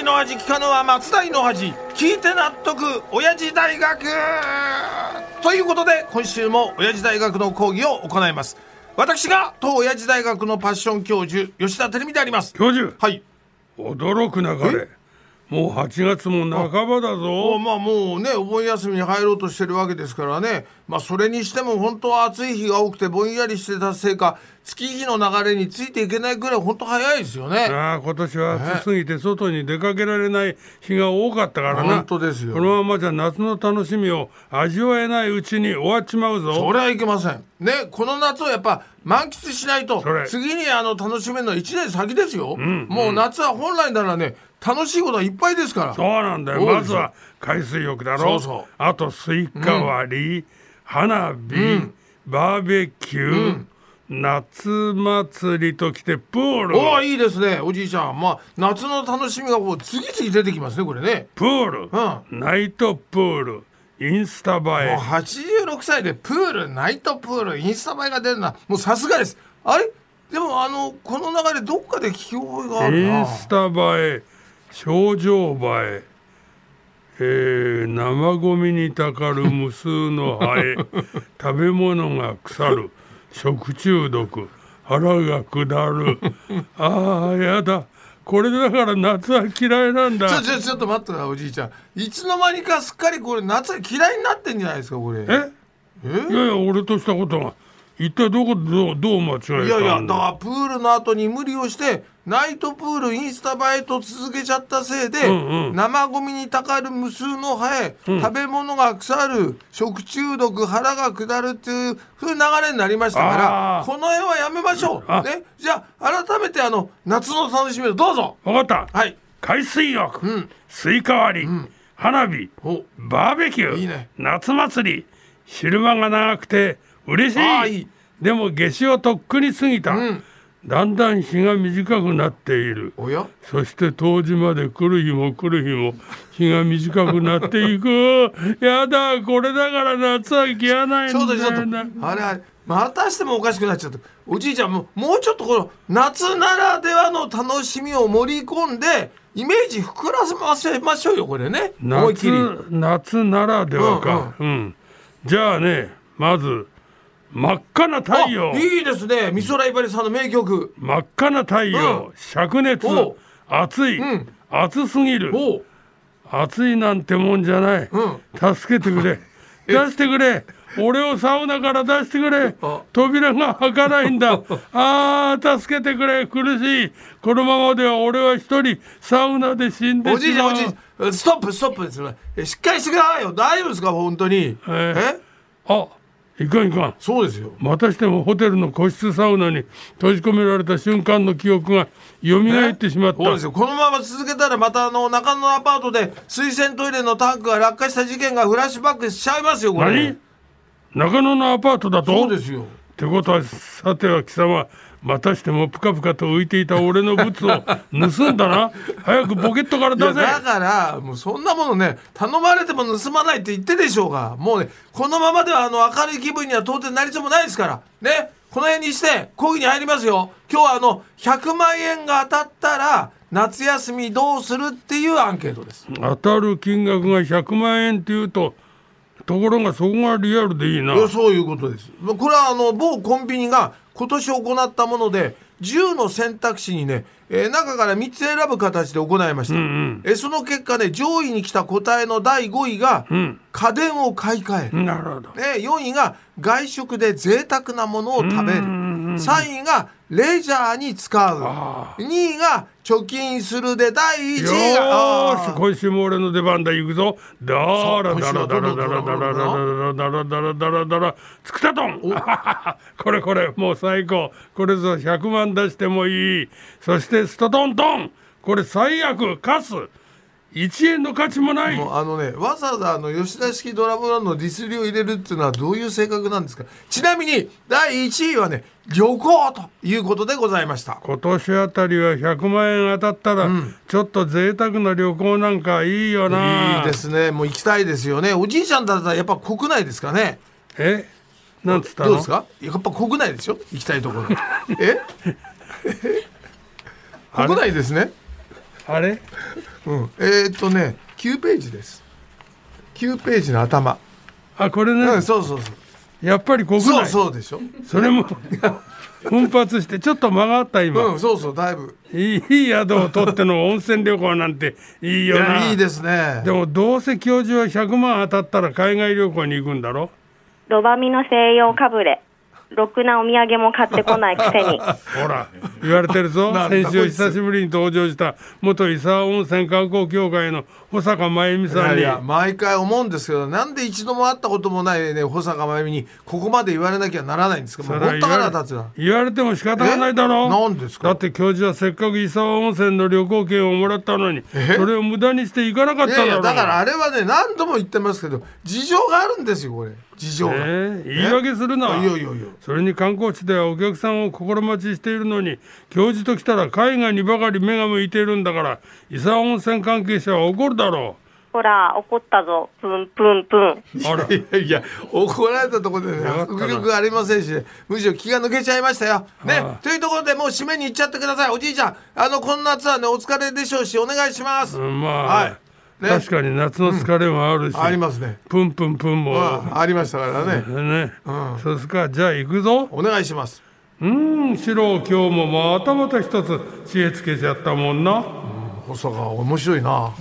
木の味聞かぬは松代の味。聞いて納得。親父大学。ということで今週も親父大学の講義を行います。私が当親父大学のパッション教授吉田照美であります。教授。はい。驚くなかれもう8月も半ばだおぞまあもうねお盆休みに入ろうとしてるわけですからね。まあそれにしても本当は暑い日が多くてぼんやりしてたせいか月日の流れについていけないぐらい本当早いですよね。ああ今年は暑すぎて外に出かけられない日が多かったからな。本当ですよこのままじゃ夏の楽しみを味わえないうちに終わっちまうぞ。それはいけません。ねこの夏をやっぱ満喫しないと次にあの楽しめるのは1年先ですよ、もう夏は本来ならね楽しいことはいっぱいですから。そうなんだよ。まずは海水浴だろ。そうそう。あとスイカ割り、花火、バーベキュー、夏祭りときてプール。おおいいですね。おじいちゃん。まあ夏の楽しみがこう次々出てきますねこれね。プール、うナイトプール。インスタ映もうえ86歳でプールナイトプールインスタ映えが出るのはもうさすがです。あれ？でもあのこの流れどっかで聞き覚えがあるイなンスタ映え症状映え。えー生ゴミにたかる無数のハエ。食べ物が腐る。食中毒。腹が下る。あーやだ。これだから夏は嫌いなんだ。ちょちょちょっと待ってなおじいちゃん。いつの間にかすっかりこれ夏が嫌いになってんじゃないですかこれ。え？いやいや俺としたことが一体どこでどうどう間違えたいやいやだからプールの後に無理をしてナイトプールインスタ映えと続けちゃったせいで、んうん。生ゴミにたかる無数のハエ、食べ物が腐る食中毒腹が下るっていう風流れになりましたからこの辺はやめましょう。あね。じゃあ改めてあの夏の楽しみをどうぞ。分かった。はい。海水浴、ん。スイカ割り、花火お。バーベキューいいね。夏祭り昼間が長くて嬉しい。でも夏至をとっくに過ぎた、うん。だんだん日が短くなっている。おや？そして冬至まで来る日も来る日も日が短くなっていく。やだこれだから夏は消えないんだあれあれまたしてもおかしくなっちゃった。おじいちゃんももうちょっとこの夏ならではの楽しみを盛り込んでイメージ膨らませましょうよこれね。思いっきり。夏夏ならではか、うん。じゃあねまず真っ赤な太陽。あいいですね。美空ひばりさんの名曲。真っ赤な太陽、うん。灼熱。暑い、ん。暑すぎる。暑いなんてもんじゃない、うん。助けてくれ。出してくれ。俺をサウナから出してくれ。あ。扉が開かないんだ。あー助けてくれ。苦しい。このままでは俺は一人サウナで死んでおじいしまうちゃんおじいちゃん。ストップストップですしっかりしてくださいよ。大丈夫ですか？本当に。ええ？あいかんいかんそうですよ。またしてもホテルの個室サウナに閉じ込められた瞬間の記憶が蘇ってしまった、そうですよ。このまま続けたらまたあの中野のアパートで水洗トイレのタンクが落下した事件がフラッシュバックしちゃいますよこれ。何？中野のアパートだと？そうですよ。ってことはさては貴様またしてもプカプカと浮いていた俺のブツを盗んだな。早くポケットから出せ。だからもうそんなものね頼まれても盗まないって言ってでしょうが。もうねこのままではあの明るい気分には到底なりそうもないですから。ねこの辺にして講義に入りますよ。今日はあの100万円が当たったら夏休みどうするっていうアンケートです。当たる金額が100万円っていうとところがそこがリアルでいいな。そういうことです。これはあの某コンビニが今年行ったもので10の選択肢にね、えー中から3つ選ぶ形で行いました、えーその結果ね上位に来た答えの第5位が、家電を買い替える。なるほど。で4位が外食で贅沢なものを食べる3位がレジャーに使う。2位が貯金するで第1よ位が今週も俺の出番だ行くぞ。だらだらだらだらだらだらだらだらだらだらつくたとん。これこれもう最高。これぞ100万出してもいい。そしてストトントン。これ最悪カス1円の価値もない。もうあのねわざわざあの吉田式ドラムランのディスりを入れるっていうのはどういう性格なんですか?ちなみに第1位はね旅行ということでございました。今年あたりは100万円当たったら、ちょっと贅沢な旅行なんかいいよな。いいですね。もう行きたいですよね。おじいちゃんだったらやっぱ国内ですかね。え？なんつったの？どうですか？やっぱ国内ですよ。行きたいところ。え？国内ですね。あれ？うん、えー、っとね9ページです。9ページの頭、あこれね、うん、そうそうそう。やっぱり国内そうそうでしょ？それも奮発してちょっと間があった今、うんそうそうだいぶ。いい宿を取っての温泉旅行なんていいいよな。やいいですね。でもどうせ教授は100万当たったら海外旅行に行くんだろ？ロバミの西洋かぶれ。ろくなお土産も買ってこないくせに。ほら。言われてるぞ。先週久しぶりに登場した元伊沢温泉観光協会の保坂真由美いさんに。やいや毎回思うんですけどなんで一度も会ったこともないね保坂真由美にここまで言われなきゃならないんですか？もうそれは本当腹立つな言われても仕方がないだろ。え？なんですか？だって教授はせっかく伊沢温泉の旅行券をもらったのにえ？それを無駄にして行かなかっいただろう。やいやだからあれはね何度も言ってますけど事情があるんですよこれ事情が、ええ言い訳するな。いやいやいや。それに観光地ではお客さんを心待ちしているのに教授と来たら海外にばかり目が向いているんだから伊沢温泉関係者は怒るだろほら、怒ったぞ。プンプンプン。うあら。いやいや怒られたところでね迫力がありませんし、むしろ気が抜けちゃいましたよ。ね、はあ。というところでもう締めに行っちゃってください。おじいちゃんあのこの夏はねお疲れでしょうしお願いします、うんまあ、はい。ね確かに夏の疲れもあるし、ありますね、プンプンプンも、うん、ありましたからね、ね、うん。そうですかじゃあ行くぞ。お願いします。うん四郎今日もまたまた一つ知恵つけちゃったもんな。細川面白いな